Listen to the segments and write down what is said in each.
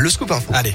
le scoop. Allez.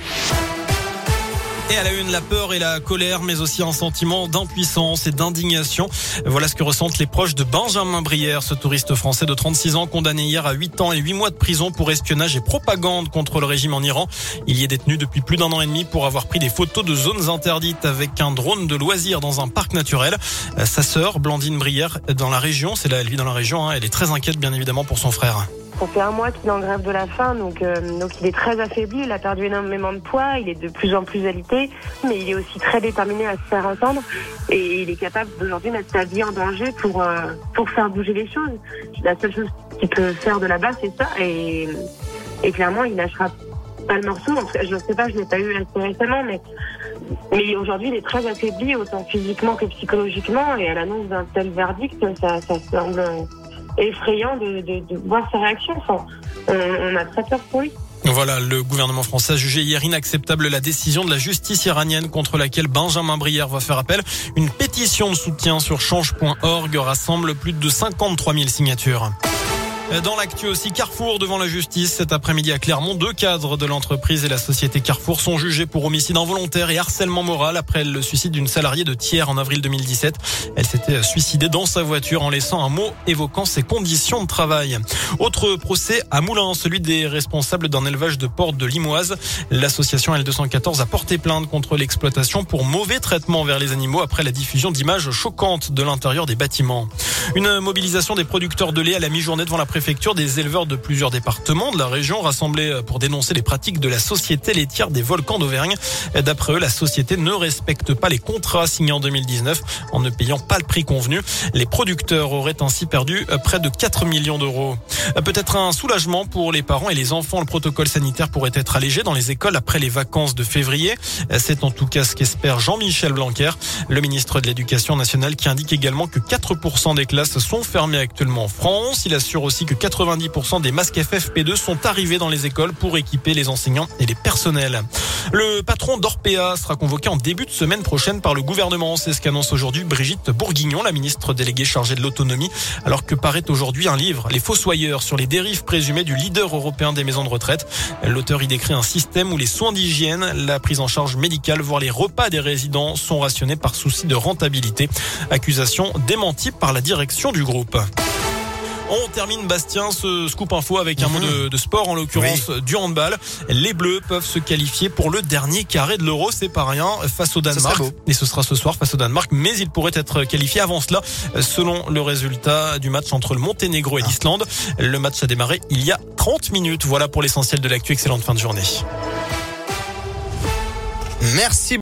Et à la une, la peur et la colère, mais aussi un sentiment d'impuissance et d'indignation. Voilà ce que ressentent les proches de Benjamin Brière, ce touriste français de 36 ans condamné hier à 8 ans et 8 mois de prison pour espionnage et propagande contre le régime en Iran. Il y est détenu depuis plus d'un an et demi pour avoir pris des photos de zones interdites avec un drone de loisirs dans un parc naturel. Sa sœur, Blandine Brière, dans la région, c'est là, elle vit dans la région, hein, elle est très inquiète bien évidemment pour son frère. Ça fait un mois qu'il est en grève de la faim, donc, euh, donc il est très affaibli, il a perdu énormément de poids, il est de plus en plus alité, mais il est aussi très déterminé à se faire entendre et il est capable d'aujourd'hui mettre sa vie en danger pour, euh, pour faire bouger les choses. La seule chose qu'il peut faire de là-bas, c'est ça, et, et clairement, il lâchera pas le morceau. Je ne sais pas, je l'ai pas eu assez récemment, mais, mais aujourd'hui, il est très affaibli, autant physiquement que psychologiquement, et à l'annonce d'un tel verdict, ça, ça semble effrayant de, voir sa réaction. On a très peur pour lui. Voilà, le gouvernement français a jugé hier inacceptable la décision de la justice iranienne contre laquelle Benjamin Brière va faire appel. Une pétition de soutien sur change.org rassemble plus de 53 000 signatures. Dans l'actu aussi, Carrefour devant la justice cet après-midi à Clermont. Deux cadres de l'entreprise et la société Carrefour sont jugés pour homicide involontaire et harcèlement moral après le suicide d'une salariée de Thiers en avril 2017. Elle s'était suicidée dans sa voiture en laissant un mot évoquant ses conditions de travail. Autre procès à Moulins, celui des responsables d'un élevage de portes de Limoise. L'association L214 a porté plainte contre l'exploitation pour mauvais traitement vers les animaux après la diffusion d'images choquantes de l'intérieur des bâtiments. Une mobilisation des producteurs de lait à la mi-journée devant la préfecture des éleveurs de plusieurs départements de la région rassemblés pour dénoncer les pratiques de la société laitière des volcans d'Auvergne. D'après eux, la société ne respecte pas les contrats signés en 2019 en ne payant pas le prix convenu. Les producteurs auraient ainsi perdu près de 4 millions d'euros. Peut-être un soulagement pour les parents et les enfants. Le protocole sanitaire pourrait être allégé dans les écoles après les vacances de février. C'est en tout cas ce qu'espère Jean-Michel Blanquer, le ministre de l'Éducation nationale, qui indique également que 4% des classes sont fermées actuellement en France. Il assure aussi que 90% des masques FFP2 sont arrivés dans les écoles pour équiper les enseignants et les personnels. Le patron d'Orpea sera convoqué en début de semaine prochaine par le gouvernement. C'est ce qu'annonce aujourd'hui Brigitte Bourguignon, la ministre déléguée chargée de l'autonomie, alors que paraît aujourd'hui un livre, Les Fossoyeurs, sur les dérives présumées du leader européen des maisons de retraite. L'auteur y décrit un système où les soins d'hygiène, la prise en charge médicale, voire les repas des résidents sont rationnés par souci de rentabilité. Accusation démentie par la direction du groupe. On termine Bastien ce scoop info avec un mot de, de, sport en l'occurrence oui. du handball. Les Bleus peuvent se qualifier pour le dernier carré de l'Euro, c'est pas rien face au Danemark. Et ce sera ce soir face au Danemark, mais il pourrait être qualifié avant cela selon le résultat du match entre le Monténégro et ah. l'Islande. Le match a démarré il y a 30 minutes. Voilà pour l'essentiel de l'actu. Excellente fin de journée. Merci.